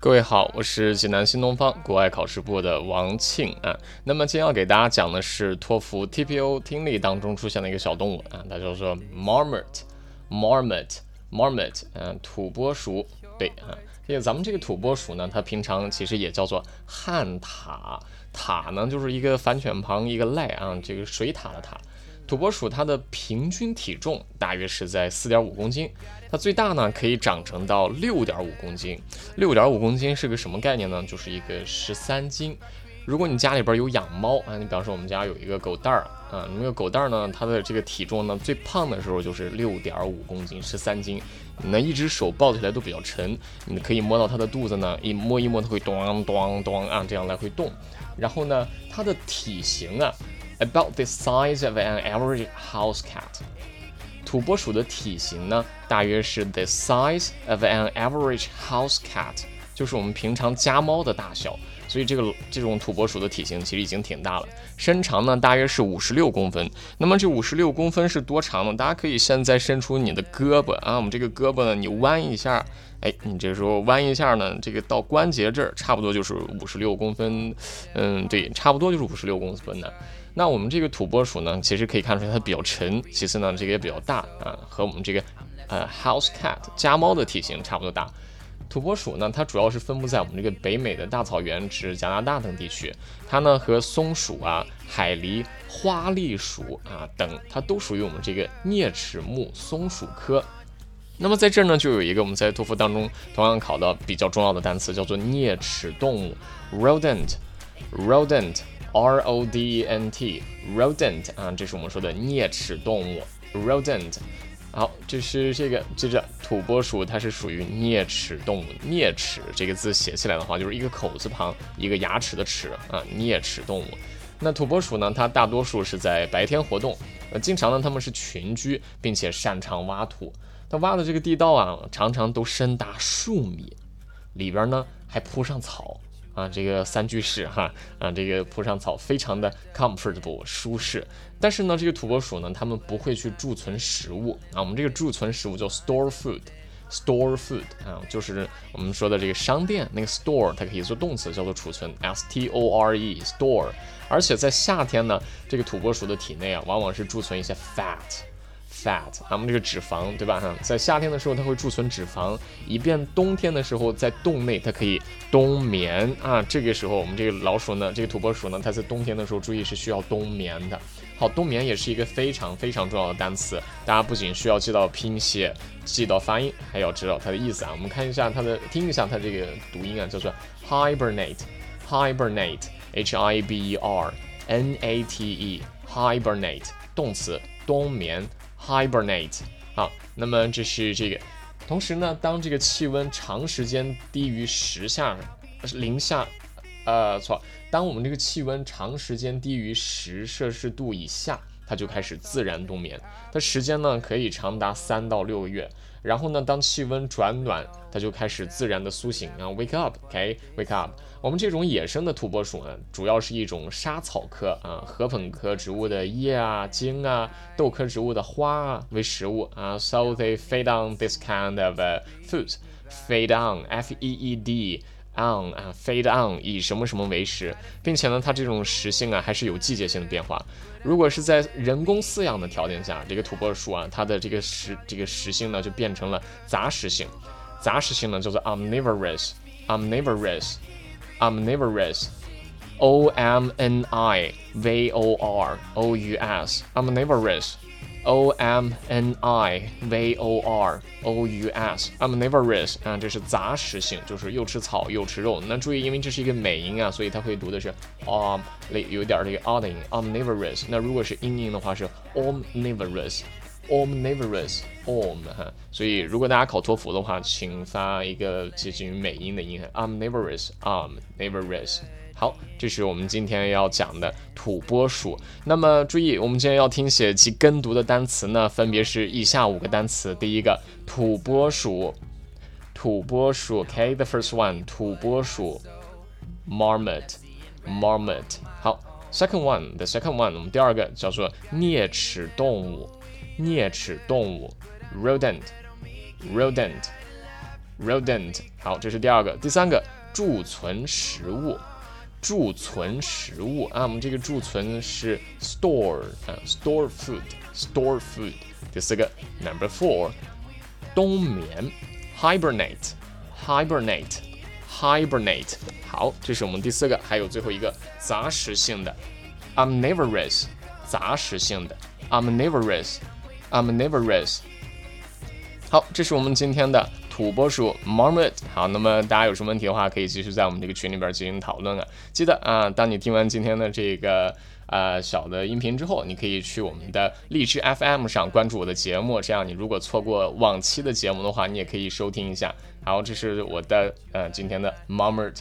各位好，我是济南新东方国外考试部的王庆啊。那么今天要给大家讲的是托福 TPO 听力当中出现的一个小动物啊，它叫做 marmot，marmot，marmot，嗯，土拨鼠。对啊，这个咱们这个土拨鼠呢，它平常其实也叫做旱獭，獭呢就是一个反犬旁一个赖啊，这个水獭的獭。土拨鼠它的平均体重大约是在四点五公斤，它最大呢可以长成到六点五公斤。六点五公斤是个什么概念呢？就是一个十三斤。如果你家里边有养猫啊，你比方说我们家有一个狗蛋儿啊，那个狗蛋儿呢，它的这个体重呢最胖的时候就是六点五公斤，十三斤。你呢一只手抱起来都比较沉，你可以摸到它的肚子呢，一摸一摸它会咚咚咚啊这样来回动。然后呢，它的体型啊。About the size of an average house cat，土拨鼠的体型呢，大约是 the size of an average house cat，就是我们平常家猫的大小。所以这个这种土拨鼠的体型其实已经挺大了，身长呢大约是五十六公分。那么这五十六公分是多长呢？大家可以现在伸出你的胳膊啊，我们这个胳膊呢，你弯一下，哎，你这时候弯一下呢，这个到关节这儿差不多就是五十六公分。嗯，对，差不多就是五十六公分的。那我们这个土拨鼠呢，其实可以看出来它比较沉，其次呢，这个也比较大啊，和我们这个呃 house cat 家猫的体型差不多大。土拨鼠呢，它主要是分布在我们这个北美的大草原、指加拿大等地区。它呢和松鼠啊、海狸、花栗鼠啊等，它都属于我们这个啮齿目松鼠科。那么在这儿呢，就有一个我们在托福当中同样考到比较重要的单词，叫做啮齿动物 rodent，rodent。R O D E N T，rodent 啊，这是我们说的啮齿动物，rodent。好，这是这个，接着土拨鼠它是属于啮齿动物。啮齿这个字写起来的话，就是一个口字旁一个牙齿的齿啊，啮齿动物。那土拨鼠呢，它大多数是在白天活动，呃，经常呢它们是群居，并且擅长挖土。它挖的这个地道啊，常常都深达数米，里边呢还铺上草。啊，这个三居室哈，啊，这个铺上草非常的 comfortable 舒适。但是呢，这个土拨鼠呢，它们不会去贮存食物啊。我们这个贮存食物叫 store food，store food 啊，就是我们说的这个商店那个 store，它可以做动词，叫做储存，s t o r e store。而且在夏天呢，这个土拨鼠的体内啊，往往是贮存一些 fat。fat，那么这个脂肪，对吧？哈，在夏天的时候它会贮存脂肪，以便冬天的时候在洞内它可以冬眠啊。这个时候我们这个老鼠呢，这个土拨鼠呢，它在冬天的时候注意是需要冬眠的。好，冬眠也是一个非常非常重要的单词，大家不仅需要记到拼写，记到发音，还要知道它的意思啊。我们看一下它的，听一下它这个读音啊，叫做 hibernate，hibernate，h i b e r n a t e，hibernate，动词，冬眠。Hibernate，好，那么这是这个。同时呢，当这个气温长时间低于十下，零下，呃，错，当我们这个气温长时间低于十摄氏度以下，它就开始自然冬眠。它时间呢可以长达三到六个月。然后呢，当气温转暖，它就开始自然的苏醒啊，wake up，OK，wake up。我们这种野生的土拨鼠呢，主要是一种莎草科啊，禾本科植物的叶啊、茎啊，豆科植物的花啊为食物啊，so they feed on this kind of food，feed on，F-E-E-D。On 啊，fade on 以什么什么为食，并且呢，它这种食性啊还是有季节性的变化。如果是在人工饲养的条件下，这个土拨鼠啊，它的这个食这个食性呢就变成了杂食性。杂食性呢叫做 omnivorous，omnivorous，omnivorous，o m n i v o r o u s，omnivorous。O M N I V O R O U S，omnivorous 啊，这是杂食性，就是又吃草又吃肉。那注意，因为这是一个美音啊，所以它会读的是 om，有点这个 o d 音，omnivorous。那如果是阴音的话是 omnivorous，omnivorous，om 哈。所以如果大家考托福的话，请发一个接近于美音的音，omnivorous，omnivorous。 好，这是我们今天要讲的土拨鼠。那么注意，我们今天要听写及跟读的单词呢，分别是以下五个单词。第一个，土拨鼠，土拨鼠。OK，the first one，土拨鼠，marmot，marmot。好，second one，the second one，我们第二个叫做啮齿动物，啮齿动物，rodent，rodent。rodent。好，这是第二个。第三个，贮存食物。贮存食物啊，我们这个贮存是 store 啊，store food，store food。第四个，number four，冬眠，hibernate，hibernate，hibernate。好，这是我们第四个，还有最后一个杂食性的，omnivorous，杂食性的，omnivorous，omnivorous。好，这是我们今天的。土拨鼠 Marmot，好，那么大家有什么问题的话，可以继续在我们这个群里边进行讨论啊。记得啊，当你听完今天的这个呃小的音频之后，你可以去我们的荔枝 FM 上关注我的节目，这样你如果错过往期的节目的话，你也可以收听一下。好，这是我的呃今天的 Marmot。